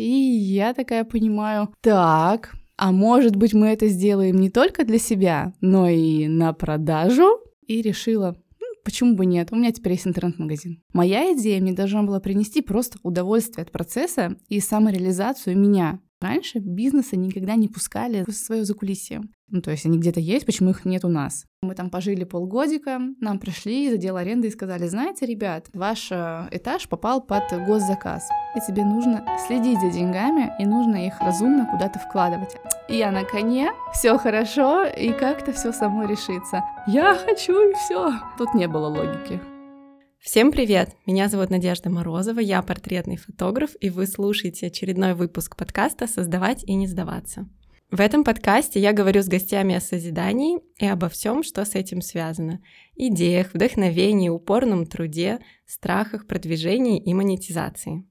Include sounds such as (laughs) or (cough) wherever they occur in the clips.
И я такая понимаю, так, а может быть мы это сделаем не только для себя, но и на продажу? И решила, почему бы нет? У меня теперь есть интернет-магазин. Моя идея мне должна была принести просто удовольствие от процесса и самореализацию меня. Раньше бизнесы никогда не пускали в свое закулисье. Ну, то есть они где-то есть, почему их нет у нас? Мы там пожили полгодика, нам пришли из отдела аренды и сказали, знаете, ребят, ваш э, этаж попал под госзаказ, и тебе нужно следить за деньгами, и нужно их разумно куда-то вкладывать. И я на коне, все хорошо, и как-то все само решится. Я хочу, и все. Тут не было логики. Всем привет! Меня зовут Надежда Морозова, я портретный фотограф, и вы слушаете очередной выпуск подкаста «Создавать и не сдаваться». В этом подкасте я говорю с гостями о созидании и обо всем, что с этим связано. Идеях, вдохновении, упорном труде, страхах, продвижении и монетизации.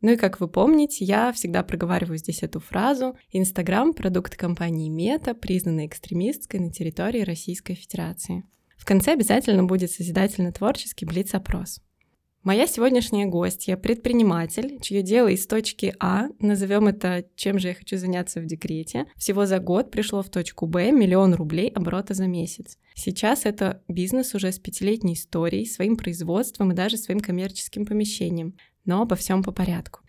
Ну и как вы помните, я всегда проговариваю здесь эту фразу. Инстаграм — продукт компании Мета, признанной экстремистской на территории Российской Федерации. В конце обязательно будет созидательно-творческий блиц-опрос. Моя сегодняшняя гостья – предприниматель, чье дело из точки А, назовем это «Чем же я хочу заняться в декрете», всего за год пришло в точку Б миллион рублей оборота за месяц. Сейчас это бизнес уже с пятилетней историей, своим производством и даже своим коммерческим помещением. Но обо всем по порядку.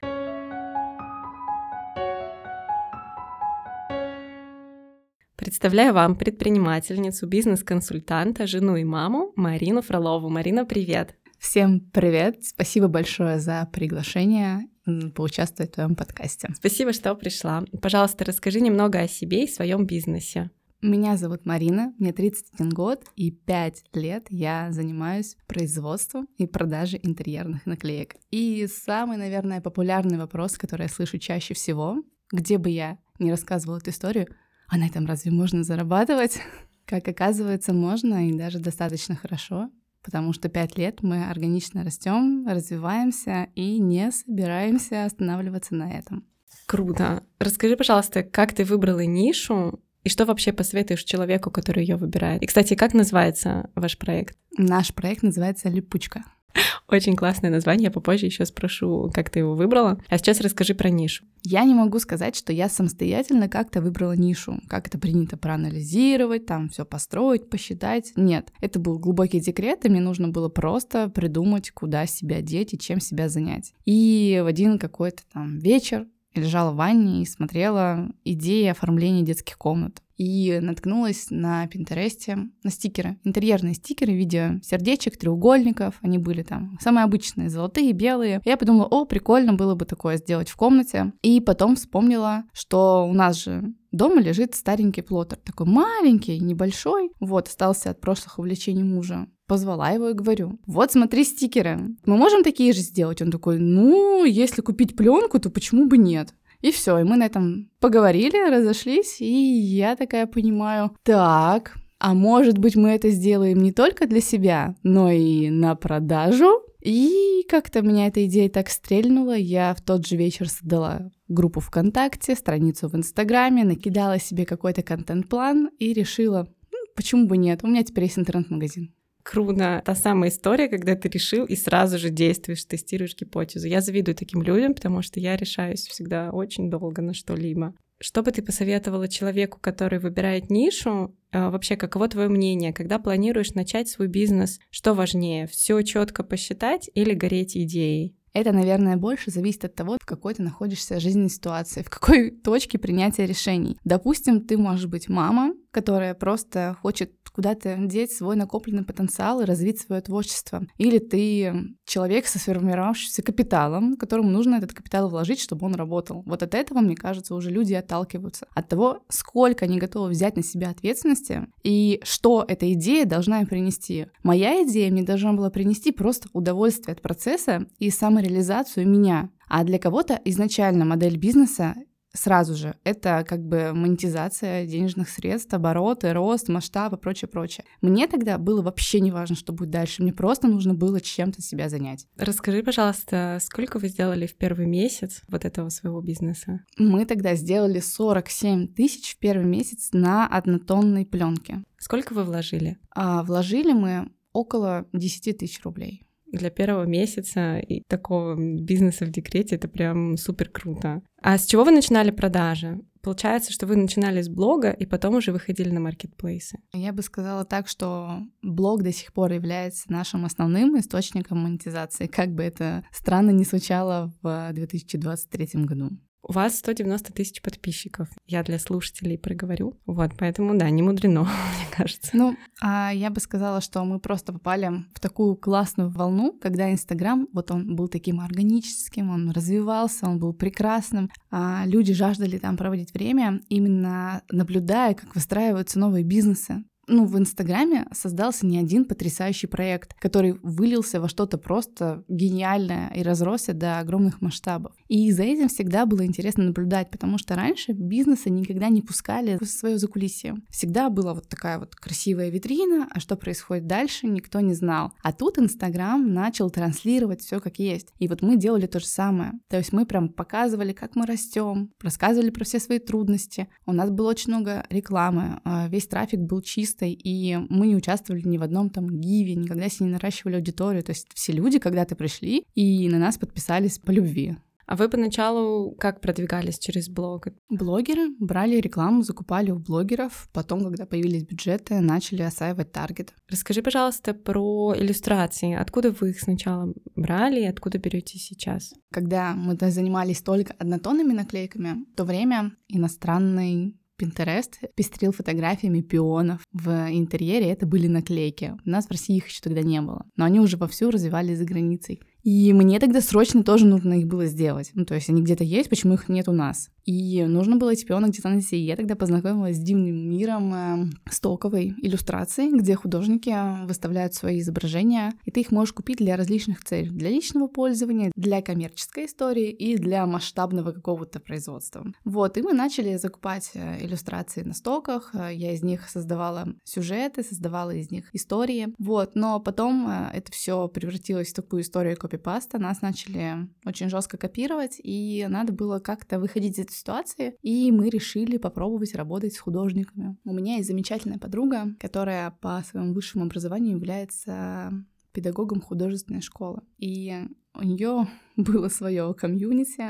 Представляю вам предпринимательницу, бизнес-консультанта, жену и маму Марину Фролову. Марина, привет! Всем привет! Спасибо большое за приглашение поучаствовать в твоем подкасте. Спасибо, что пришла. Пожалуйста, расскажи немного о себе и своем бизнесе. Меня зовут Марина, мне 31 год, и 5 лет я занимаюсь производством и продажей интерьерных наклеек. И самый, наверное, популярный вопрос, который я слышу чаще всего, где бы я не рассказывала эту историю, а на этом разве можно зарабатывать? (laughs) Как оказывается, можно и даже достаточно хорошо потому что пять лет мы органично растем, развиваемся и не собираемся останавливаться на этом. Круто. Расскажи, пожалуйста, как ты выбрала нишу и что вообще посоветуешь человеку, который ее выбирает? И, кстати, как называется ваш проект? Наш проект называется «Липучка». (laughs) Очень классное название, я попозже еще спрошу, как ты его выбрала. А сейчас расскажи про нишу. Я не могу сказать, что я самостоятельно как-то выбрала нишу, как это принято проанализировать, там все построить, посчитать. Нет, это был глубокий декрет, и мне нужно было просто придумать, куда себя деть и чем себя занять. И в один какой-то там вечер лежала в ванне и смотрела идеи оформления детских комнат и наткнулась на Пинтересте на стикеры, интерьерные стикеры в виде сердечек, треугольников, они были там самые обычные, золотые, белые. Я подумала, о, прикольно было бы такое сделать в комнате. И потом вспомнила, что у нас же дома лежит старенький плотер, такой маленький, небольшой, вот, остался от прошлых увлечений мужа. Позвала его и говорю, вот смотри стикеры, мы можем такие же сделать? Он такой, ну, если купить пленку, то почему бы нет? И все, и мы на этом поговорили, разошлись, и я такая понимаю, так, а может быть мы это сделаем не только для себя, но и на продажу? И как-то меня эта идея так стрельнула, я в тот же вечер создала группу ВКонтакте, страницу в Инстаграме, накидала себе какой-то контент-план и решила, почему бы нет, у меня теперь есть интернет-магазин. Круто. Та самая история, когда ты решил и сразу же действуешь, тестируешь гипотезу. Я завидую таким людям, потому что я решаюсь всегда очень долго на что-либо. Что бы ты посоветовала человеку, который выбирает нишу? А, вообще, каково твое мнение, когда планируешь начать свой бизнес? Что важнее, все четко посчитать или гореть идеей? Это, наверное, больше зависит от того, в какой ты находишься жизненной ситуации, в какой (laughs) точке принятия решений. Допустим, ты можешь быть мама, которая просто хочет куда-то деть свой накопленный потенциал и развить свое творчество. Или ты человек со сформировавшимся капиталом, которому нужно этот капитал вложить, чтобы он работал. Вот от этого, мне кажется, уже люди отталкиваются. От того, сколько они готовы взять на себя ответственности и что эта идея должна им принести. Моя идея мне должна была принести просто удовольствие от процесса и самореализацию меня. А для кого-то изначально модель бизнеса сразу же. Это как бы монетизация денежных средств, обороты, рост, масштаб и прочее, прочее. Мне тогда было вообще не важно, что будет дальше. Мне просто нужно было чем-то себя занять. Расскажи, пожалуйста, сколько вы сделали в первый месяц вот этого своего бизнеса? Мы тогда сделали 47 тысяч в первый месяц на однотонной пленке. Сколько вы вложили? А, вложили мы около 10 тысяч рублей для первого месяца и такого бизнеса в декрете это прям супер круто. А с чего вы начинали продажи? Получается, что вы начинали с блога и потом уже выходили на маркетплейсы. Я бы сказала так, что блог до сих пор является нашим основным источником монетизации, как бы это странно не звучало в 2023 году. У вас 190 тысяч подписчиков. Я для слушателей проговорю. Вот, поэтому, да, не мудрено, (laughs) мне кажется. Ну, а я бы сказала, что мы просто попали в такую классную волну, когда Инстаграм, вот он был таким органическим, он развивался, он был прекрасным. А люди жаждали там проводить время, именно наблюдая, как выстраиваются новые бизнесы ну, в Инстаграме создался не один потрясающий проект, который вылился во что-то просто гениальное и разросся до огромных масштабов. И за этим всегда было интересно наблюдать, потому что раньше бизнесы никогда не пускали в свое закулисье. Всегда была вот такая вот красивая витрина, а что происходит дальше, никто не знал. А тут Инстаграм начал транслировать все как есть. И вот мы делали то же самое. То есть мы прям показывали, как мы растем, рассказывали про все свои трудности. У нас было очень много рекламы, а весь трафик был чист чистой, и мы не участвовали ни в одном там гиве, никогда себе не наращивали аудиторию. То есть все люди когда-то пришли и на нас подписались по любви. А вы поначалу как продвигались через блог? Блогеры брали рекламу, закупали у блогеров. Потом, когда появились бюджеты, начали осваивать таргет. Расскажи, пожалуйста, про иллюстрации. Откуда вы их сначала брали и откуда берете сейчас? Когда мы занимались только однотонными наклейками, в то время иностранный Pinterest пестрил фотографиями пионов. В интерьере это были наклейки. У нас в России их еще тогда не было. Но они уже вовсю развивались за границей. И мне тогда срочно тоже нужно их было сделать. Ну, то есть они где-то есть, почему их нет у нас? И нужно было эти пионы где-то найти. И я тогда познакомилась с дивным миром э, стоковой иллюстрации, где художники выставляют свои изображения, и ты их можешь купить для различных целей. Для личного пользования, для коммерческой истории и для масштабного какого-то производства. Вот, и мы начали закупать э, иллюстрации на стоках. Э, я из них создавала сюжеты, создавала из них истории. Вот, но потом э, это все превратилось в такую историю копипаста. Нас начали очень жестко копировать, и надо было как-то выходить из этой ситуации, и мы решили попробовать работать с художниками. У меня есть замечательная подруга, которая по своему высшему образованию является педагогом художественной школы. И у нее (laughs) было свое комьюнити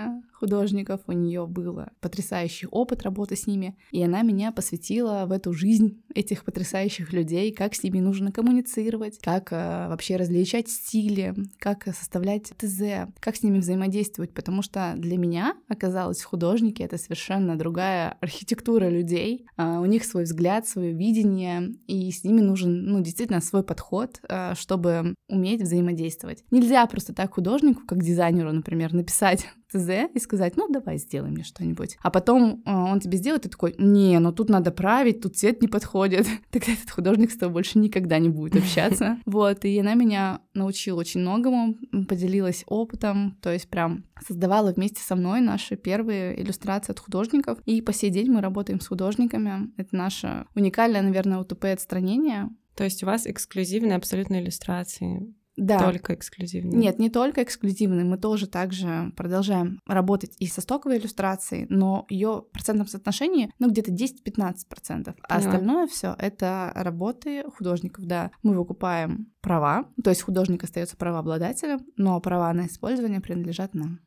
художников, у нее был потрясающий опыт работы с ними, и она меня посвятила в эту жизнь этих потрясающих людей, как с ними нужно коммуницировать, как э, вообще различать стили, как составлять ТЗ, как с ними взаимодействовать, потому что для меня оказалось художники это совершенно другая архитектура людей, э, у них свой взгляд, свое видение, и с ними нужен, ну, действительно свой подход, э, чтобы уметь взаимодействовать. Нельзя просто так художнику, как дизайнеру, например, написать (laughs) ТЗ и сказать, ну, давай сделай мне что-нибудь. А потом э, он тебе сделает, и такой, не, ну тут надо править, тут цвет не подходит. (laughs) Тогда этот художник с тобой больше никогда не будет общаться. (laughs) Вот, и она меня научила очень многому, поделилась опытом, то есть прям создавала вместе со мной наши первые иллюстрации от художников. И по сей день мы работаем с художниками. Это наше уникальное, наверное, УТП отстранение. То есть у вас эксклюзивные абсолютно иллюстрации да. Только эксклюзивные. Нет, не только эксклюзивные. Мы тоже также продолжаем работать и со стоковой иллюстрацией, но ее в процентном соотношении, ну, где-то 10-15%. А остальное все это работы художников, да. Мы выкупаем права, то есть художник остается правообладателем, но права на использование принадлежат нам.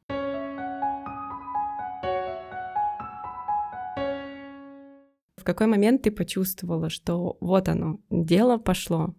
В какой момент ты почувствовала, что вот оно, дело пошло,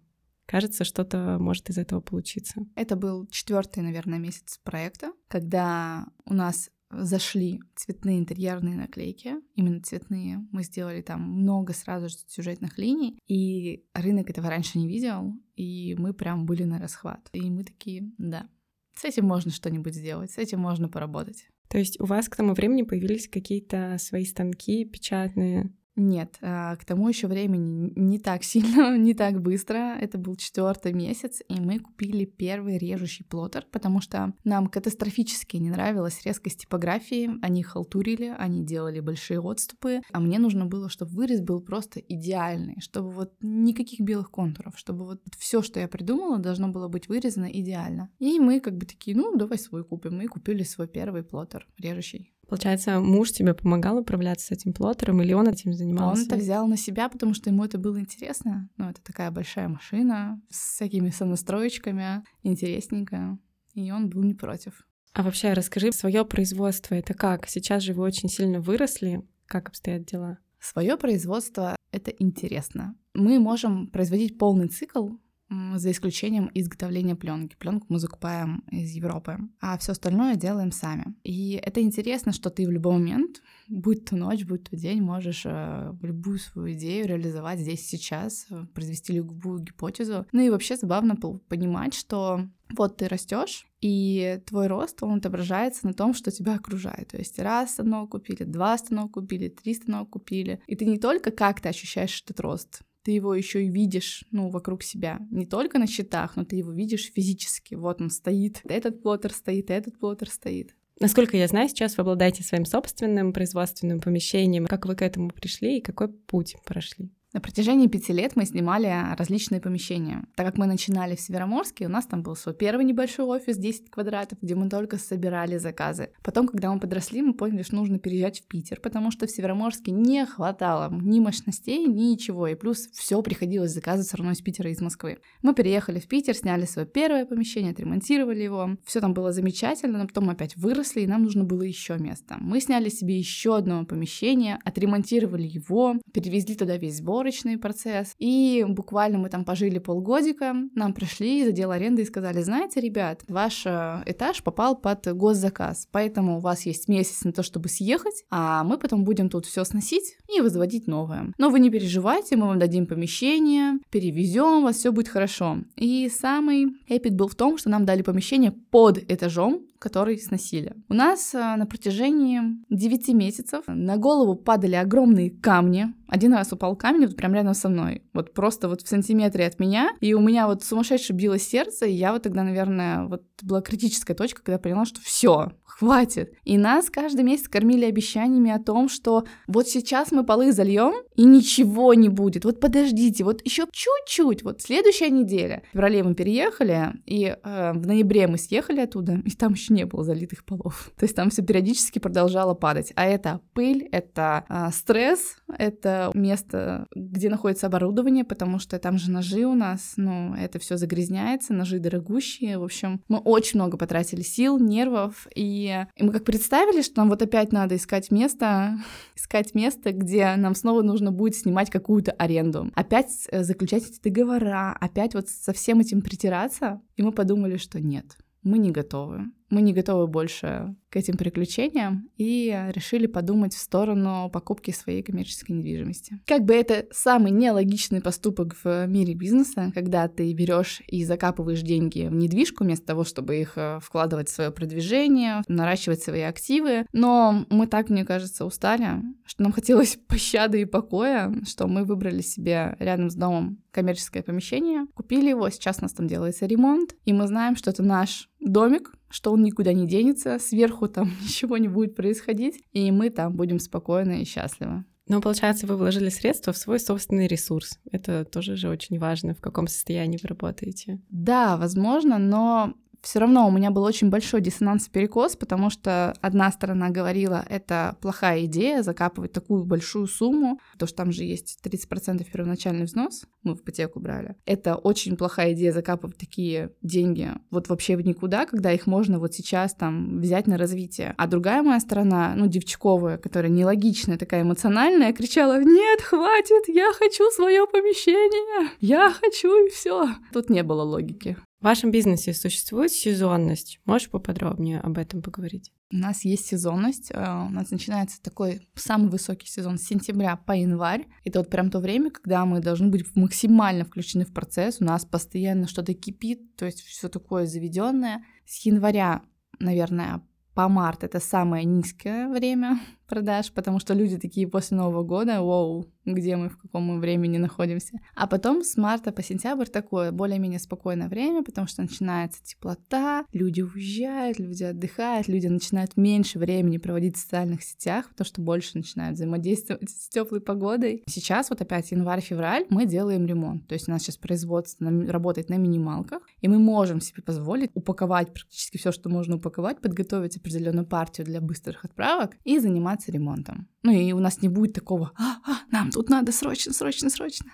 кажется, что-то может из этого получиться. Это был четвертый, наверное, месяц проекта, когда у нас зашли цветные интерьерные наклейки, именно цветные. Мы сделали там много сразу же сюжетных линий, и рынок этого раньше не видел, и мы прям были на расхват. И мы такие, да, с этим можно что-нибудь сделать, с этим можно поработать. То есть у вас к тому времени появились какие-то свои станки печатные? Нет, а, к тому еще времени не так (laughs) сильно, не так быстро. Это был четвертый месяц, и мы купили первый режущий плоттер, потому что нам катастрофически не нравилась резкость типографии. Они халтурили, они делали большие отступы, а мне нужно было, чтобы вырез был просто идеальный, чтобы вот никаких белых контуров, чтобы вот все, что я придумала, должно было быть вырезано идеально. И мы как бы такие, ну, давай свой купим. И купили свой первый плоттер режущий. Получается, муж тебе помогал управляться с этим плоттером, или он этим занимался? Он это взял на себя, потому что ему это было интересно. Ну, это такая большая машина с всякими сонастроечками, интересненькая. И он был не против. А вообще расскажи, свое производство это как? Сейчас же вы очень сильно выросли. Как обстоят дела? Свое производство — это интересно. Мы можем производить полный цикл за исключением изготовления пленки. Пленку мы закупаем из Европы, а все остальное делаем сами. И это интересно, что ты в любой момент, будь то ночь, будь то день, можешь э, любую свою идею реализовать здесь сейчас, э, произвести любую гипотезу. Ну и вообще забавно понимать, что вот ты растешь, и твой рост, он отображается на том, что тебя окружает. То есть раз станок купили, два станок купили, три станок купили. И ты не только как ты ощущаешь этот рост, ты его еще и видишь, ну, вокруг себя. Не только на счетах, но ты его видишь физически. Вот он стоит, этот плотер стоит, этот плотер стоит. Насколько я знаю, сейчас вы обладаете своим собственным производственным помещением. Как вы к этому пришли и какой путь прошли? На протяжении пяти лет мы снимали различные помещения. Так как мы начинали в Североморске, у нас там был свой первый небольшой офис, 10 квадратов, где мы только собирали заказы. Потом, когда мы подросли, мы поняли, что нужно переезжать в Питер, потому что в Североморске не хватало ни мощностей, ни ничего. И плюс все приходилось заказывать все равно из Питера и из Москвы. Мы переехали в Питер, сняли свое первое помещение, отремонтировали его. Все там было замечательно, но потом опять выросли, и нам нужно было еще место. Мы сняли себе еще одно помещение, отремонтировали его, перевезли туда весь сбор, сборочный процесс. И буквально мы там пожили полгодика, нам пришли из отдела аренды и сказали, знаете, ребят, ваш э, этаж попал под госзаказ, поэтому у вас есть месяц на то, чтобы съехать, а мы потом будем тут все сносить и возводить новое. Но вы не переживайте, мы вам дадим помещение, перевезем, вас все будет хорошо. И самый эпик был в том, что нам дали помещение под этажом, который сносили. У нас э, на протяжении 9 месяцев на голову падали огромные камни. Один раз упал камень вот прям рядом со мной. Вот просто вот в сантиметре от меня. И у меня вот сумасшедше било сердце. И я вот тогда, наверное, вот была критическая точка, когда поняла, что все, хватит. И нас каждый месяц кормили обещаниями о том, что вот сейчас мы полы зальем, и ничего не будет. Вот подождите, вот еще чуть-чуть, вот следующая неделя. В феврале мы переехали, и э, в ноябре мы съехали оттуда, и там еще не было залитых полов. (laughs) То есть там все периодически продолжало падать. А это пыль, это э, стресс, это место, где находится оборудование, потому что там же ножи у нас, ну, это все загрязняется, ножи дорогущие. В общем, мы очень много потратили сил, нервов, и и мы как представили, что нам вот опять надо искать место, (laughs) искать место, где нам снова нужно будет снимать какую-то аренду, опять э, заключать эти договора, опять вот со всем этим притираться, и мы подумали, что нет, мы не готовы. Мы не готовы больше к этим приключениям и решили подумать в сторону покупки своей коммерческой недвижимости. Как бы это самый нелогичный поступок в мире бизнеса, когда ты берешь и закапываешь деньги в недвижку вместо того, чтобы их э, вкладывать в свое продвижение, наращивать свои активы. Но мы так, мне кажется, устали, что нам (laughs) хотелось пощады и покоя, что мы выбрали себе рядом с домом коммерческое помещение, купили его, сейчас у нас там делается ремонт, и мы знаем, что это наш домик, что он никуда не денется, сверху там (laughs) ничего не будет происходить, и мы там будем спокойны и счастливы. Но получается, вы вложили средства в свой собственный ресурс. Это тоже же очень важно, в каком состоянии вы работаете. Да, возможно, но все равно у меня был очень большой диссонанс-перекос, потому что одна сторона говорила, это плохая идея закапывать такую большую сумму, потому что там же есть 30% первоначальный взнос, мы в ипотеку брали. Это очень плохая идея закапывать такие деньги вот вообще в никуда, когда их можно вот сейчас там взять на развитие. А другая моя сторона, ну, девчковая, которая нелогичная, такая эмоциональная, кричала, нет, хватит, я хочу свое помещение, я хочу и все. Тут не было логики. В вашем бизнесе существует сезонность? Можешь поподробнее об этом поговорить? У нас есть сезонность. Э, у нас начинается такой самый высокий сезон с сентября по январь. Это вот прям то время, когда мы должны быть максимально включены в процесс. У нас постоянно что-то кипит, то есть все такое заведенное. С января, наверное, по март это самое низкое время продаж, потому что люди такие после Нового года, вау, где мы, в каком мы времени находимся. А потом с марта по сентябрь такое более-менее спокойное время, потому что начинается теплота, люди уезжают, люди отдыхают, люди начинают меньше времени проводить в социальных сетях, потому что больше начинают взаимодействовать с теплой погодой. Сейчас вот опять январь-февраль мы делаем ремонт, то есть у нас сейчас производство работает на минималках, и мы можем себе позволить упаковать практически все, что можно упаковать, подготовить определенную партию для быстрых отправок и заниматься заниматься ремонтом. Ну и у нас не будет такого, а, а, нам тут надо срочно, срочно, срочно.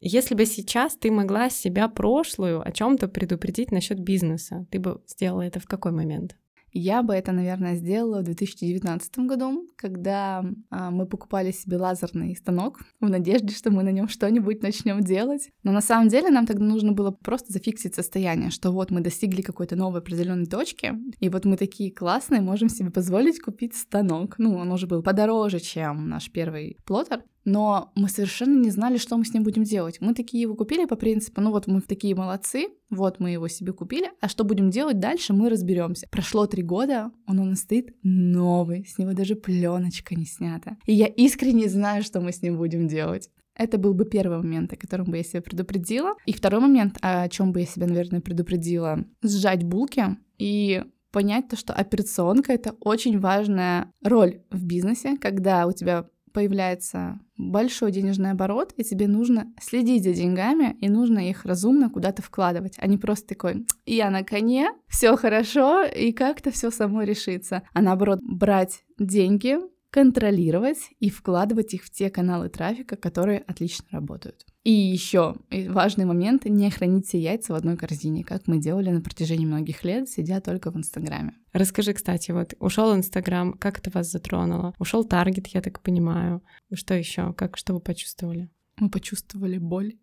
Если бы сейчас ты могла себя прошлую о чем-то предупредить насчет бизнеса, ты бы сделала это в какой момент? Я бы это, наверное, сделала в 2019 году, когда а, мы покупали себе лазерный станок в надежде, что мы на нем что-нибудь начнем делать. Но на самом деле нам тогда нужно было просто зафиксить состояние, что вот мы достигли какой-то новой определенной точки, и вот мы такие классные, можем себе позволить купить станок. Ну, он уже был подороже, чем наш первый плотер, но мы совершенно не знали, что мы с ним будем делать. Мы такие его купили по принципу, ну вот мы такие молодцы, вот мы его себе купили, а что будем делать дальше, мы разберемся. Прошло три года, он у нас стоит новый, с него даже пленочка не снята. И я искренне знаю, что мы с ним будем делать. Это был бы первый момент, о котором бы я себя предупредила. И второй момент, о чем бы я себя, наверное, предупредила, сжать булки и понять то, что операционка — это очень важная роль в бизнесе, когда у тебя появляется большой денежный оборот, и тебе нужно следить за деньгами, и нужно их разумно куда-то вкладывать, а не просто такой «я на коне, все хорошо, и как-то все само решится», а наоборот брать деньги, контролировать и вкладывать их в те каналы трафика, которые отлично работают. И еще важный момент — не хранить все яйца в одной корзине, как мы делали на протяжении многих лет, сидя только в Инстаграме. Расскажи, кстати, вот ушел Инстаграм, как это вас затронуло? Ушел Таргет, я так понимаю. Что еще? Как что вы почувствовали? Мы почувствовали боль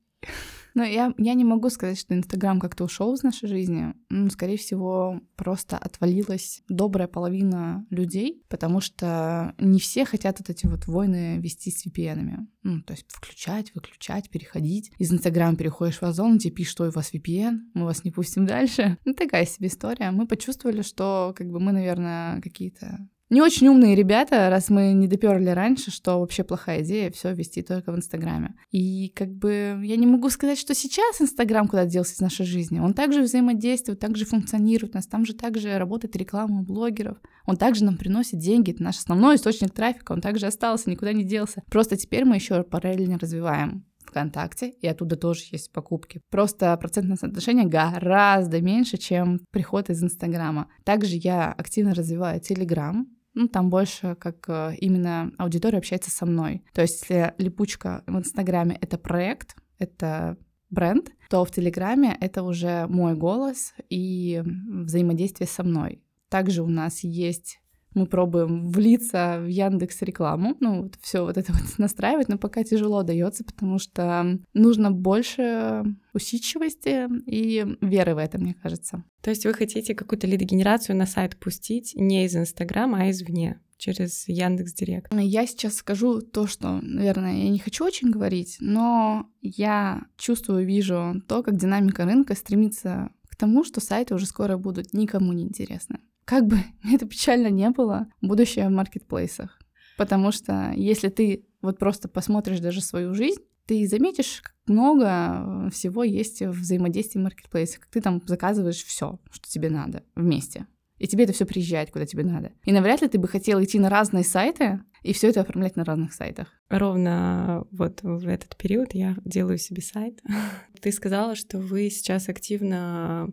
но я, я не могу сказать, что Инстаграм как-то ушел из нашей жизни. Ну, скорее всего, просто отвалилась добрая половина людей, потому что не все хотят вот эти вот войны вести с VPN-ами. Ну, то есть включать, выключать, переходить. Из Инстаграма переходишь в Озон, тебе пишут, что у вас VPN, мы вас не пустим дальше. (laughs) Ну, такая себе история. Мы почувствовали, что как бы мы, наверное, какие-то не очень умные ребята, раз мы не доперли раньше, что вообще плохая идея все вести только в Инстаграме. И как бы я не могу сказать, что сейчас Инстаграм куда делся из нашей жизни. Он также взаимодействует, также функционирует. У нас там же также работает реклама у блогеров. Он также нам приносит деньги. Это наш основной источник трафика. Он также остался, никуда не делся. Просто теперь мы еще параллельно развиваем ВКонтакте, и оттуда тоже есть покупки. Просто процентное соотношение гораздо меньше, чем приход из Инстаграма. Также я активно развиваю Телеграм, ну, там больше как э, именно аудитория общается со мной. То есть, если липучка в Инстаграме — это проект, это бренд, то в Телеграме это уже мой голос и взаимодействие со мной. Также у нас есть мы пробуем влиться в Яндекс рекламу, ну вот все вот это вот (laughs) настраивать, но пока тяжело дается, потому что нужно больше усидчивости и веры в это, мне кажется. То есть вы хотите какую-то лидогенерацию на сайт пустить не из Инстаграма, а извне? через Яндекс Директ? Я сейчас скажу то, что, наверное, я не хочу очень говорить, но я чувствую, вижу то, как динамика рынка стремится к тому, что сайты уже скоро будут никому не интересны как бы (laughs) это печально не было, будущее в маркетплейсах. Потому что если ты вот просто посмотришь даже свою жизнь, ты заметишь, как много всего есть в взаимодействии маркетплейса, как ты там заказываешь все, что тебе надо вместе. И тебе это все приезжает, куда тебе надо. И навряд ли ты бы хотел идти на разные сайты и все это оформлять на разных сайтах. Ровно вот в этот период я делаю себе сайт. (laughs) Ты сказала, что вы сейчас активно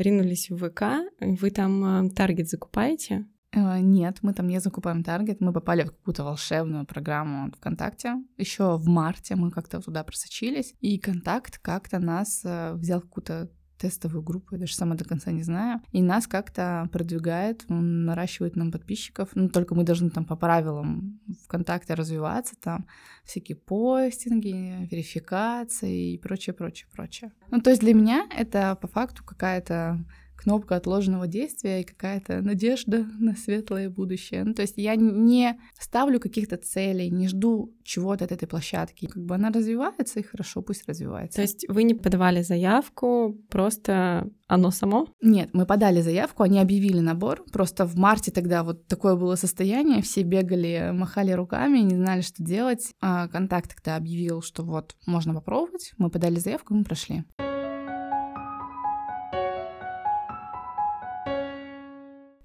ринулись в ВК, вы там э, таргет закупаете? Э, нет, мы там не закупаем таргет, мы попали в какую-то волшебную программу ВКонтакте. Еще в марте мы как-то туда просочились, и контакт как-то нас э, взял какую-то тестовую группу, я даже сама до конца не знаю. И нас как-то продвигает, он наращивает нам подписчиков. Ну, только мы должны там по правилам ВКонтакте развиваться, там всякие постинги, верификации и прочее, прочее, прочее. Ну, то есть для меня это по факту какая-то кнопка отложенного действия и какая-то надежда (laughs) на светлое будущее. Ну, то есть я не ставлю каких-то целей, не жду чего-то от этой площадки. Как бы она развивается, и хорошо, пусть развивается. То есть вы не подавали заявку, просто оно само? Нет, мы подали заявку, они объявили набор. Просто в марте тогда вот такое было состояние, все бегали, махали руками, не знали, что делать. А контакт тогда объявил, что вот можно попробовать. Мы подали заявку, мы прошли.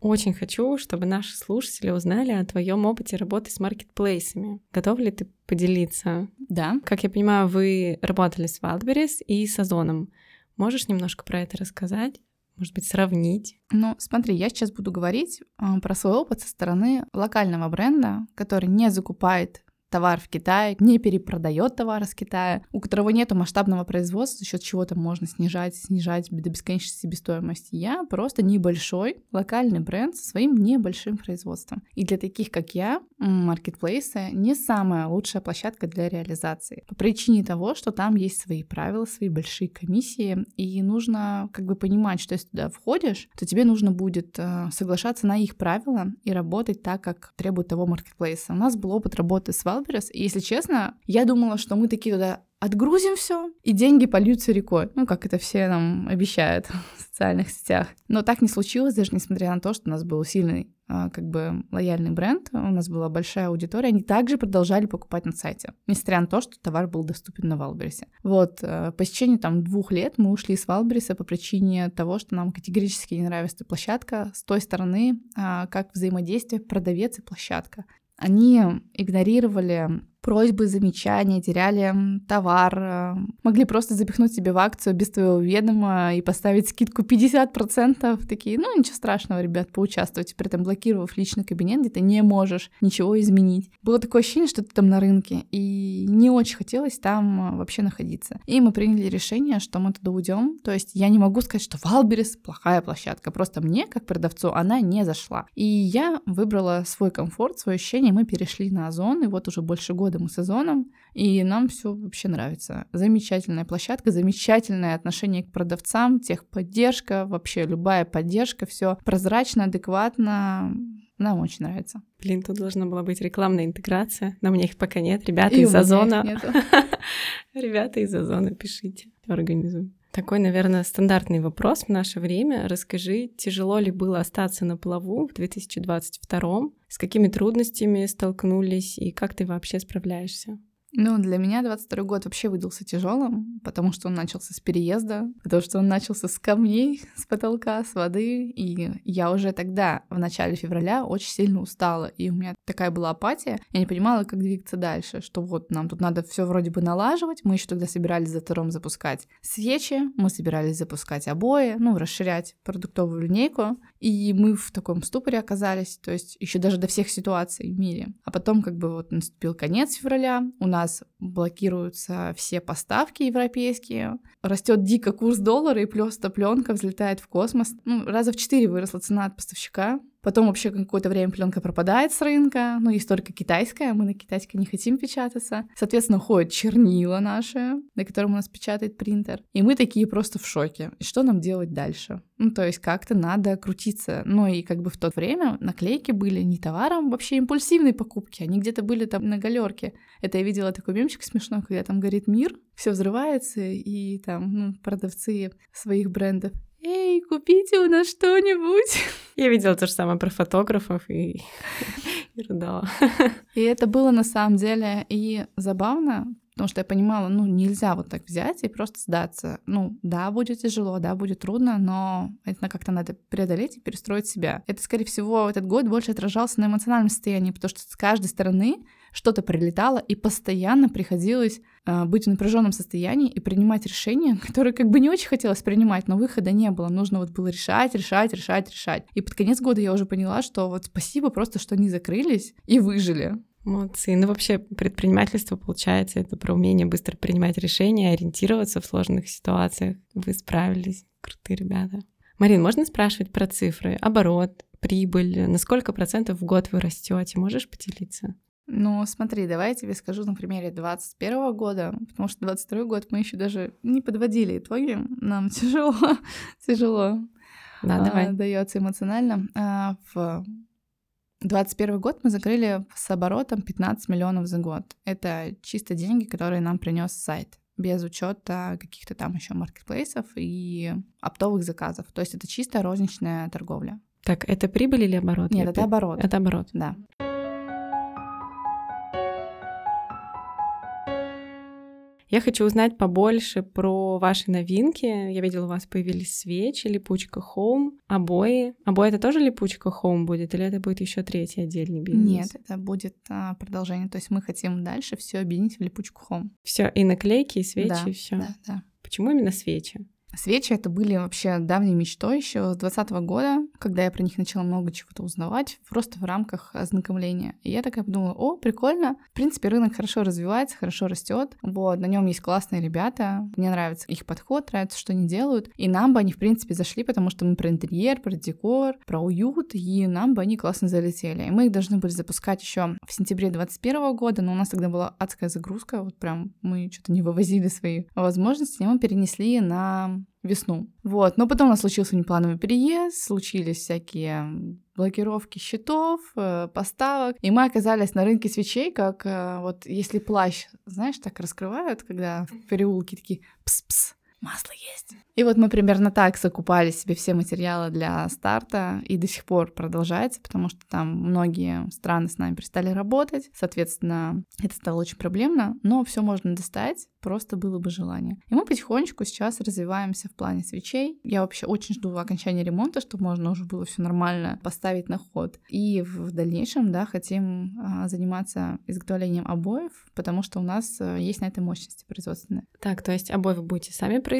Очень хочу, чтобы наши слушатели узнали о твоем опыте работы с маркетплейсами. Готов ли ты поделиться? Да. Как я понимаю, вы работали с Wildberries и с Озоном. Можешь немножко про это рассказать? Может быть, сравнить? Ну, смотри, я сейчас буду говорить э, про свой опыт со стороны локального бренда, который не закупает товар в Китае, не перепродает товар из Китая, у которого нет масштабного производства, за счет чего то можно снижать, снижать до бесконечности себестоимости. Я просто небольшой локальный бренд со своим небольшим производством. И для таких, как я, маркетплейсы не самая лучшая площадка для реализации. По причине того, что там есть свои правила, свои большие комиссии, и нужно как бы понимать, что если туда входишь, то тебе нужно будет э, соглашаться на их правила и работать так, как требует того маркетплейса. У нас был опыт работы с Wildberries, и, если честно, я думала, что мы такие туда отгрузим все, и деньги польются рекой. Ну, как это все нам обещают (laughs) в социальных сетях. Но так не случилось, даже несмотря на то, что у нас был сильный а, как бы лояльный бренд, у нас была большая аудитория, они также продолжали покупать на сайте, несмотря на то, что товар был доступен на Валберисе. Вот, э, по истечении там двух лет мы ушли с Валбериса по причине того, что нам категорически не нравится площадка с той стороны, а, как взаимодействие продавец и площадка. Они игнорировали просьбы, замечания, теряли товар, э, могли просто запихнуть себе в акцию без твоего ведома и поставить скидку 50%. Такие, ну ничего страшного, ребят, поучаствуйте, при этом блокировав личный кабинет, где ты не можешь ничего изменить. Было такое ощущение, что ты там на рынке, и не очень хотелось там э, вообще находиться. И мы приняли решение, что мы оттуда уйдем. То есть я не могу сказать, что Wildberries плохая площадка, просто мне, как продавцу, она не зашла. И я выбрала свой комфорт, свое ощущение, мы перешли на Озон, и вот уже больше года как мы с Озоном, и нам все вообще нравится. Замечательная площадка, замечательное отношение к продавцам, техподдержка, вообще любая поддержка, все прозрачно, адекватно. Нам очень нравится. Блин, тут должна была быть рекламная интеграция, но у меня их пока нет. Ребята из Озона. (laughs) Ребята из Озона, пишите, организуем. Такой, наверное, стандартный вопрос в наше время. Расскажи, тяжело ли было остаться на плаву в 2022 С какими трудностями столкнулись и как ты вообще справляешься? Ну, для меня 22 год вообще выдался тяжелым, потому что он начался с переезда, потому что он начался с камней, (laughs) с потолка, с воды, и я уже тогда, в начале февраля, очень сильно устала, и у меня такая была апатия, я не понимала, как двигаться дальше, что вот нам тут надо все вроде бы налаживать, мы еще тогда собирались за втором запускать свечи, мы собирались запускать обои, ну, расширять продуктовую линейку, и мы в таком ступоре оказались, то есть еще даже до всех ситуаций в мире. А потом как бы вот наступил конец февраля, у нас блокируются все поставки европейские, растет дико курс доллара, и плюс пленка взлетает в космос. Ну, раза в четыре выросла цена от поставщика. Потом вообще какое-то время пленка пропадает с рынка, ну, есть только китайская, мы на китайской не хотим печататься. Соответственно, уходят чернила наши, на котором у нас печатает принтер. И мы такие просто в шоке. И что нам делать дальше? Ну, то есть как-то надо крутиться. Ну, и как бы в то время наклейки были не товаром вообще импульсивной покупки, они где-то были там на галерке. Это я видела такой мемчик смешной, когда там горит мир, все взрывается, и там ну, продавцы своих брендов эй, купите у нас что-нибудь. (laughs) Я видела то же самое про фотографов и, (laughs) и рыдала. И это было на самом деле и забавно, потому что я понимала, ну, нельзя вот так взять и просто сдаться. Ну, да, будет тяжело, да, будет трудно, но это как-то надо преодолеть и перестроить себя. Это, скорее всего, этот год больше отражался на эмоциональном состоянии, потому что с каждой стороны что-то прилетало, и постоянно приходилось э, быть в напряженном состоянии и принимать решения, (laughs) которые как бы не очень хотелось принимать, но выхода не было. Нужно вот было решать, решать, решать, решать. И под конец года я уже поняла, что вот спасибо просто, что они закрылись и выжили. Молодцы. Ну, вообще, предпринимательство, получается, это про умение быстро принимать решения, ориентироваться в сложных ситуациях. Вы справились. Крутые ребята. Марин, можно спрашивать про цифры? Оборот, прибыль, на сколько процентов в год вы растете? Можешь поделиться? Ну, смотри, давай я тебе скажу на примере 2021 года, потому что 22 год мы еще даже не подводили итоги. Нам (laughs) тяжело, тяжело да, давай. А, дается эмоционально. А, в 2021 год мы закрыли с оборотом 15 миллионов за год. Это чисто деньги, которые нам принес сайт без учета каких-то там еще маркетплейсов и оптовых заказов. То есть это чисто розничная торговля. Так, это прибыль или оборот? Нет, это оборот. Это оборот. Да. Я хочу узнать побольше про ваши новинки. Я видела, у вас появились свечи, липучка Home, обои. Обои это тоже липучка Home будет, или это будет еще третий отдельный бизнес? Нет, это будет а, продолжение. То есть мы хотим дальше все объединить в липучку Home. Все, и наклейки, и свечи, да, и все. Да, да. Почему именно свечи? Свечи это были вообще давней мечтой еще с 2020 года, когда я про них начала много чего-то узнавать, просто в рамках ознакомления. И я такая подумала, о, прикольно, в принципе, рынок хорошо развивается, хорошо растет, вот, на нем есть классные ребята, мне нравится их подход, нравится, что они делают, и нам бы они, в принципе, зашли, потому что мы про интерьер, про декор, про уют, и нам бы они классно залетели. И мы их должны были запускать еще в сентябре 2021 года, но у нас тогда была адская загрузка, вот прям мы что-то не вывозили свои возможности, и мы перенесли на весну. Вот, но потом у нас случился неплановый переезд, случились всякие блокировки счетов, э, поставок, и мы оказались на рынке свечей, как э, вот если плащ, знаешь, так раскрывают, когда в переулке такие пс-пс, масло есть. И вот мы примерно так закупали себе все материалы для старта, и до сих пор продолжается, потому что там многие страны с нами перестали работать, соответственно, это стало очень проблемно, но все можно достать, просто было бы желание. И мы потихонечку сейчас развиваемся в плане свечей. Я вообще очень жду окончания ремонта, чтобы можно уже было все нормально поставить на ход. И в дальнейшем, да, хотим а, заниматься изготовлением обоев, потому что у нас а, есть на это мощности производственные. Так, то есть обои вы будете сами производить,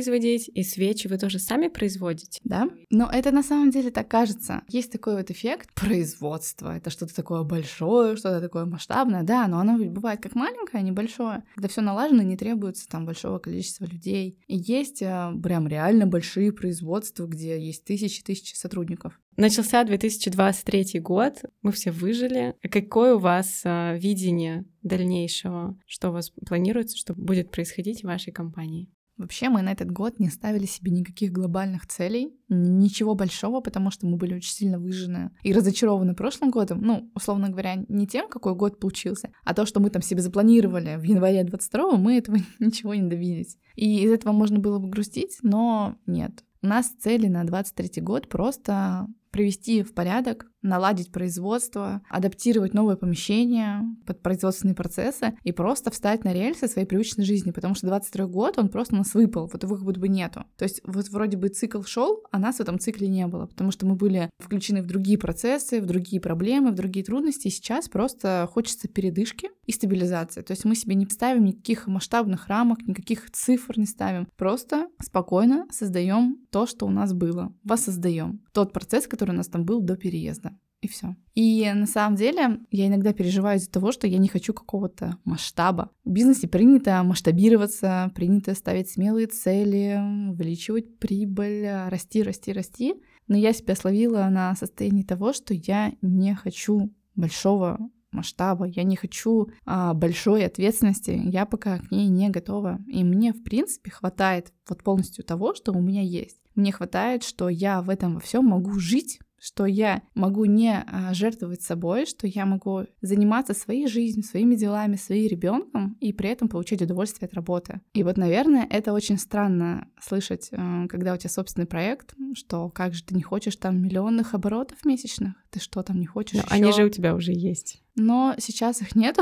и свечи вы тоже сами производите? Да, но это на самом деле так кажется. Есть такой вот эффект производства. Это что-то такое большое, что-то такое масштабное, да, но оно ведь бывает как маленькое, а не большое. Когда все налажено, не требуется там большого количества людей. И есть а, прям реально большие производства, где есть тысячи-тысячи сотрудников. Начался 2023 год, мы все выжили. Какое у вас а, видение дальнейшего? Что у вас планируется, что будет происходить в вашей компании? Вообще мы на этот год не ставили себе никаких глобальных целей, ничего большого, потому что мы были очень сильно выжжены и разочарованы прошлым годом. Ну, условно говоря, не тем, какой год получился, а то, что мы там себе запланировали в январе 22 мы этого (laughs) ничего не добились. И из этого можно было бы грустить, но нет. У нас цели на 23 год просто привести в порядок наладить производство, адаптировать новые помещения под производственные процессы и просто встать на рельсы своей привычной жизни, потому что 22 год, он просто нас выпал, вот будто бы нету. То есть вот вроде бы цикл шел, а нас в этом цикле не было, потому что мы были включены в другие процессы, в другие проблемы, в другие трудности, и сейчас просто хочется передышки и стабилизации. То есть мы себе не ставим никаких масштабных рамок, никаких цифр не ставим, просто спокойно создаем то, что у нас было, воссоздаем тот процесс, который у нас там был до переезда и все. И на самом деле я иногда переживаю из-за того, что я не хочу какого-то масштаба. В бизнесе принято масштабироваться, принято ставить смелые цели, увеличивать прибыль, расти, расти, расти. Но я себя словила на состоянии того, что я не хочу большого масштаба, я не хочу а, большой ответственности, я пока к ней не готова. И мне, в принципе, хватает вот полностью того, что у меня есть. Мне хватает, что я в этом во всем могу жить что я могу не а, жертвовать собой, что я могу заниматься своей жизнью, своими делами, своим ребенком и при этом получать удовольствие от работы. И вот, наверное, это очень странно слышать, э, когда у тебя собственный проект, что как же ты не хочешь там миллионных оборотов месячных, ты что там не хочешь? Но они же у тебя уже есть. Но сейчас их нету.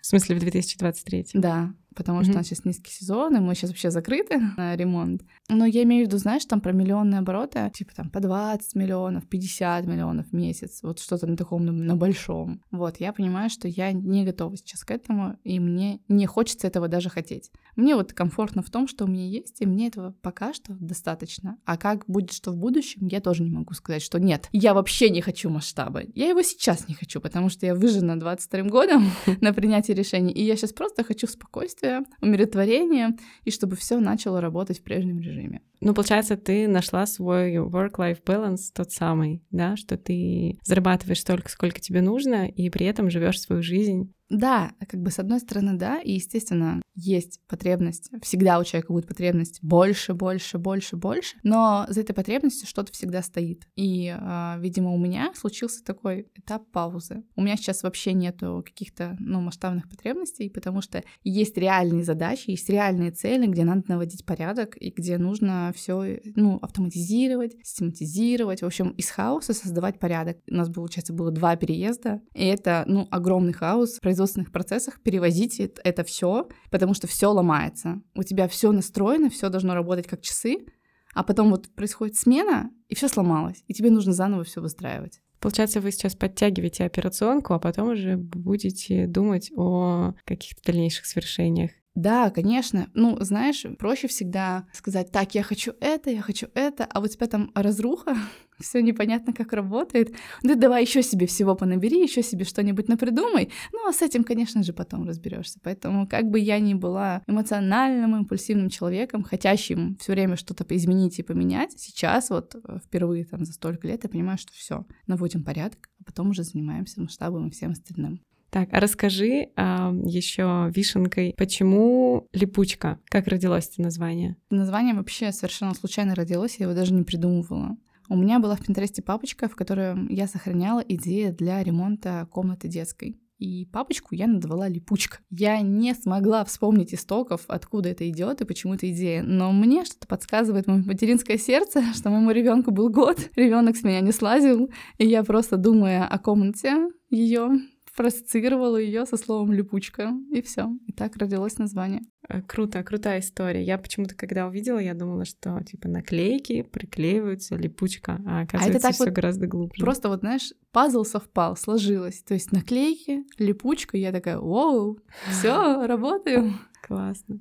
В смысле, в 2023? Да потому что mm-hmm. у нас сейчас низкий сезон, и мы сейчас вообще закрыты (laughs) на ремонт. Но я имею в виду, знаешь, там про миллионные обороты, типа там по 20 миллионов, 50 миллионов в месяц, вот что-то на таком, на, на большом. Вот, я понимаю, что я не готова сейчас к этому, и мне не хочется этого даже хотеть. Мне вот комфортно в том, что у меня есть, и мне этого пока что достаточно. А как будет что в будущем, я тоже не могу сказать, что нет, я вообще не хочу масштаба. Я его сейчас не хочу, потому что я выжжена 22 годом (laughs) на принятие решений, и я сейчас просто хочу спокойствия, спокойствие, умиротворение, и чтобы все начало работать в прежнем режиме. Ну, получается, ты нашла свой work-life balance тот самый, да, что ты зарабатываешь столько, сколько тебе нужно, и при этом живешь свою жизнь да, как бы с одной стороны, да, и, естественно, есть потребность, всегда у человека будет потребность больше, больше, больше, больше, но за этой потребностью что-то всегда стоит. И, э, видимо, у меня случился такой этап паузы. У меня сейчас вообще нету каких-то, ну, масштабных потребностей, потому что есть реальные задачи, есть реальные цели, где надо наводить порядок и где нужно все, ну, автоматизировать, систематизировать, в общем, из хаоса создавать порядок. У нас, получается, было два переезда, и это, ну, огромный хаос, производственных процессах перевозить это все, потому что все ломается. У тебя все настроено, все должно работать как часы, а потом вот происходит смена, и все сломалось, и тебе нужно заново все выстраивать. Получается, вы сейчас подтягиваете операционку, а потом уже будете думать о каких-то дальнейших свершениях. Да, конечно. Ну, знаешь, проще всегда сказать, так, я хочу это, я хочу это, а вот у тебя там разруха, (laughs) все непонятно, как работает. Да давай еще себе всего понабери, еще себе что-нибудь напридумай. Ну, а с этим, конечно же, потом разберешься. Поэтому, как бы я ни была эмоциональным, импульсивным человеком, хотящим все время что-то изменить и поменять, сейчас вот э, впервые там за столько лет я понимаю, что все, наводим порядок, а потом уже занимаемся масштабом и всем остальным. Так, а расскажи а, еще вишенкой, почему липучка? Как родилось это название? Название вообще совершенно случайно родилось, я его даже не придумывала. У меня была в Пинтересте папочка, в которой я сохраняла идеи для ремонта комнаты детской. И папочку я назвала липучка. Я не смогла вспомнить истоков, откуда это идет и почему эта идея. Но мне что-то подсказывает мое материнское сердце, (laughs) что моему ребенку был год, ребенок с меня не слазил, и я просто думая о комнате ее проассоциировала ее со словом липучка, и все. И так родилось название. Э, круто, крутая история. Я почему-то, когда увидела, я думала, что типа наклейки приклеиваются, липучка, а оказывается а это так все вот гораздо глубже. Просто вот, знаешь, пазл совпал, сложилось. То есть наклейки, липучка, я такая, вау, все, (laughs) работаю. Классно.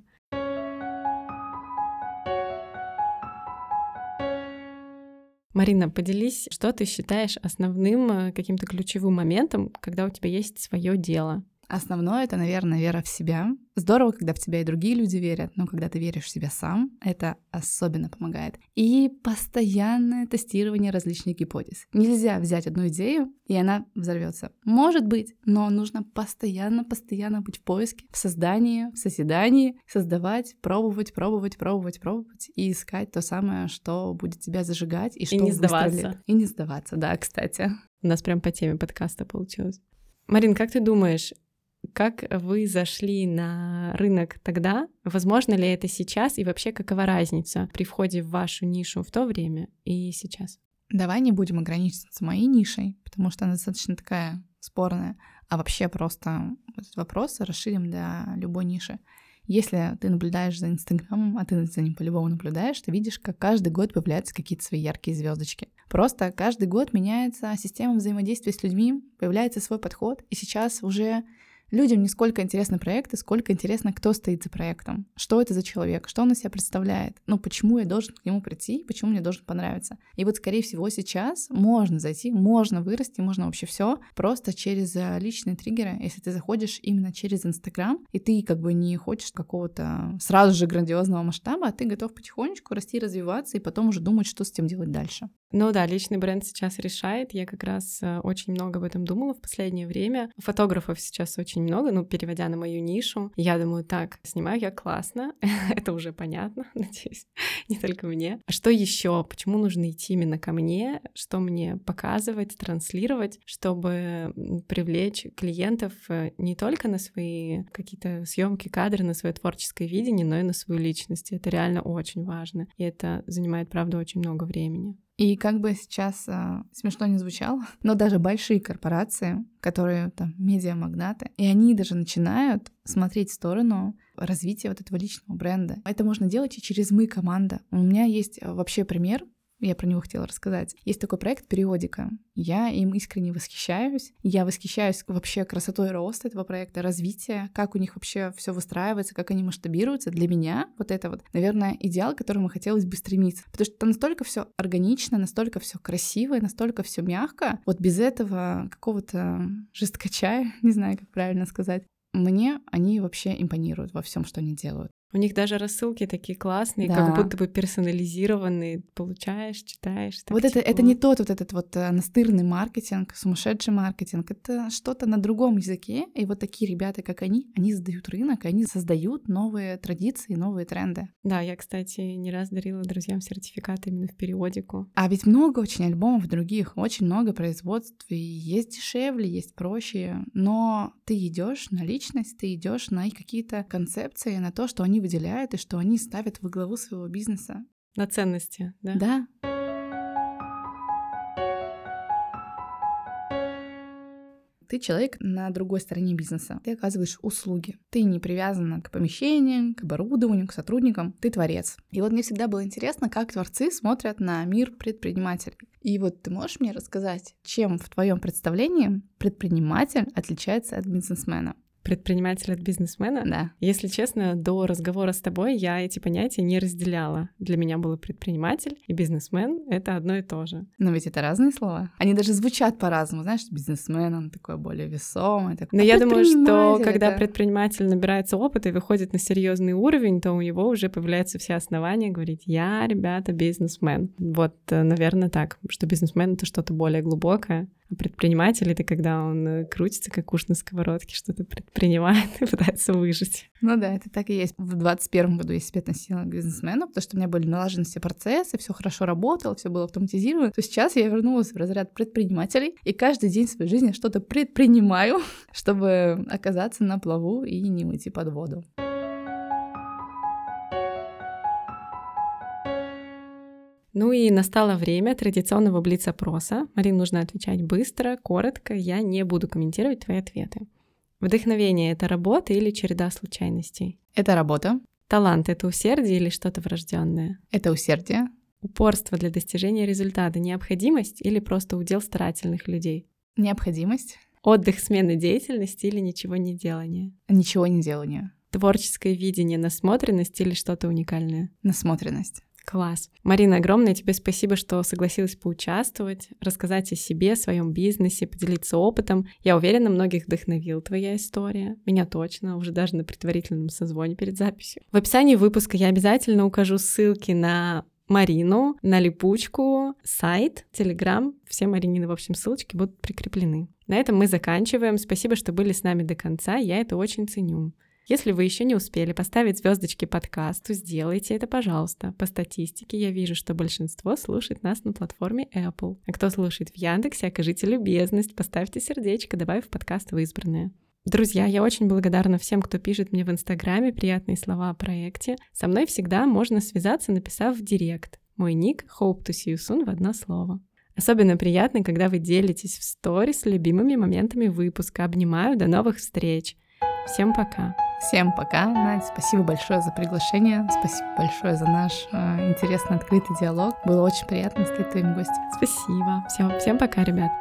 Марина, поделись, что ты считаешь основным э, каким-то ключевым моментом, когда у тебя есть свое дело? Основное это, наверное, вера в себя. Здорово, когда в тебя и другие люди верят, но когда ты веришь в себя сам, это особенно помогает. И постоянное тестирование различных гипотез. Нельзя взять одну идею, и она взорвется. Может быть, но нужно постоянно, постоянно быть в поиске, в создании, в созидании, создавать, пробовать, пробовать, пробовать, пробовать и искать то самое, что будет тебя зажигать и, и что не сдаваться. Выстрелит. И не сдаваться, да, кстати. У нас прям по теме подкаста получилось. Марин, как ты думаешь, как вы зашли на рынок тогда? Возможно ли это сейчас? И вообще, какова разница при входе в вашу нишу в то время и сейчас? Давай не будем ограничиваться моей нишей, потому что она достаточно такая спорная. А вообще просто этот вопрос расширим для любой ниши. Если ты наблюдаешь за Инстаграмом, а ты за ним по-любому наблюдаешь, ты видишь, как каждый год появляются какие-то свои яркие звездочки. Просто каждый год меняется система взаимодействия с людьми, появляется свой подход, и сейчас уже Людям не сколько интересны проекты, сколько интересно, кто стоит за проектом, что это за человек, что он из себя представляет, ну, почему я должен к нему прийти, почему мне должен понравиться. И вот, скорее всего, сейчас можно зайти, можно вырасти, можно вообще все просто через э, личные триггеры, если ты заходишь именно через Инстаграм, и ты как бы не хочешь какого-то сразу же грандиозного масштаба, а ты готов потихонечку расти, развиваться и потом уже думать, что с этим делать дальше. Ну да, личный бренд сейчас решает. Я как раз э, очень много об этом думала в последнее время. Фотографов сейчас очень много, ну, переводя на мою нишу. Я думаю, так, снимаю я классно, (laughs) это уже понятно, (laughs) надеюсь, не только мне. А что еще? Почему нужно идти именно ко мне? Что мне показывать, транслировать, чтобы привлечь клиентов э, не только на свои какие-то съемки, кадры, на свое творческое видение, но и на свою личность. Это реально очень важно. И это занимает, правда, очень много времени. И как бы сейчас а, смешно не звучало, (laughs) но даже большие корпорации, которые там медиамагнаты, и они даже начинают смотреть в сторону развития вот этого личного бренда. Это можно делать и через мы команда. У меня есть а, вообще пример я про него хотела рассказать. Есть такой проект «Периодика». Я им искренне восхищаюсь. Я восхищаюсь вообще красотой роста этого проекта, развития, как у них вообще все выстраивается, как они масштабируются. Для меня вот это вот, наверное, идеал, к которому хотелось бы стремиться. Потому что там настолько все органично, настолько все красиво, настолько все мягко. Вот без этого какого-то жесткачая, (laughs) не знаю, как правильно сказать, мне они вообще импонируют во всем, что они делают. У них даже рассылки такие классные, да. как будто бы персонализированные. Получаешь, читаешь. Вот это, это не тот вот этот вот э, настырный маркетинг, сумасшедший маркетинг. Это что-то на другом языке. И вот такие ребята, как они, они создают рынок, они создают новые традиции, новые тренды. Да, я, кстати, не раз дарила друзьям сертификаты именно в периодику. А ведь много очень альбомов других, очень много производств. И есть дешевле, есть проще. Но ты идешь на личность, ты идешь на какие-то концепции, на то, что они они выделяют и что они ставят во главу своего бизнеса. На ценности, да? Да. Ты человек на другой стороне бизнеса. Ты оказываешь услуги. Ты не привязана к помещениям, к оборудованию, к сотрудникам. Ты творец. И вот мне всегда было интересно, как творцы смотрят на мир предпринимателей. И вот ты можешь мне рассказать, чем в твоем представлении предприниматель отличается от бизнесмена? Предприниматель от бизнесмена. Да. Если честно, до разговора с тобой я эти понятия не разделяла. Для меня был предприниматель и бизнесмен — это одно и то же. Но ведь это разные слова. Они даже звучат по-разному. Знаешь, бизнесмен, он такой более весомый. Такой, Но а я думаю, что когда это- предприниматель набирается опыта и выходит на серьезный уровень, то у него уже появляются все основания говорить «я, ребята, бизнесмен». Вот, э, наверное, так, что бизнесмен — это что-то более глубокое, а предприниматель — это когда он э, крутится, как уж на сковородке, что-то предпринимает и пытается выжить. Ну да, это так и есть. В 21 году я себя относила к бизнесмену, потому что у меня были налажены все процессы, все хорошо работало, все было автоматизировано. То сейчас я вернулась в разряд предпринимателей, и каждый день своей жизни что-то предпринимаю, (laughs) чтобы оказаться на плаву и не уйти под воду. Ну и настало время традиционного блиц-опроса. Марин, нужно отвечать быстро, коротко, я не буду комментировать твои ответы. Вдохновение — это работа или череда случайностей? Это работа, Талант — это усердие или что-то врожденное? это усердие, Упорство для достижения результата — необходимость или просто удел старательных людей? необходимость, Отдых, смена деятельности или ничего не делание? ничего не делание, Творческое видение, насмотренность или что-то уникальное? насмотренность. Класс. Марина, огромное тебе спасибо, что согласилась поучаствовать, рассказать о себе, о своем бизнесе, поделиться опытом. Я уверена, многих вдохновил твоя история. Меня точно, уже даже на предварительном созвоне перед записью. В описании выпуска я обязательно укажу ссылки на Марину, на липучку, сайт, телеграм. Все Маринины, в общем, ссылочки будут прикреплены. На этом мы заканчиваем. Спасибо, что были с нами до конца. Я это очень ценю. Если вы еще не успели поставить звездочки подкасту, сделайте это, пожалуйста. По статистике я вижу, что большинство слушает нас на платформе Apple. А кто слушает в Яндексе, окажите любезность, поставьте сердечко, добавив подкаст в избранное. Друзья, я очень благодарна всем, кто пишет мне в Инстаграме приятные слова о проекте. Со мной всегда можно связаться, написав в директ. Мой ник Hope to see you soon в одно слово. Особенно приятно, когда вы делитесь в сторис любимыми моментами выпуска. Обнимаю, до новых встреч. Всем пока. Всем пока, Надь, спасибо большое за приглашение, спасибо большое за наш э, интересный открытый диалог. Было очень приятно стать твоим гостем. Спасибо. Всем, всем пока, ребят.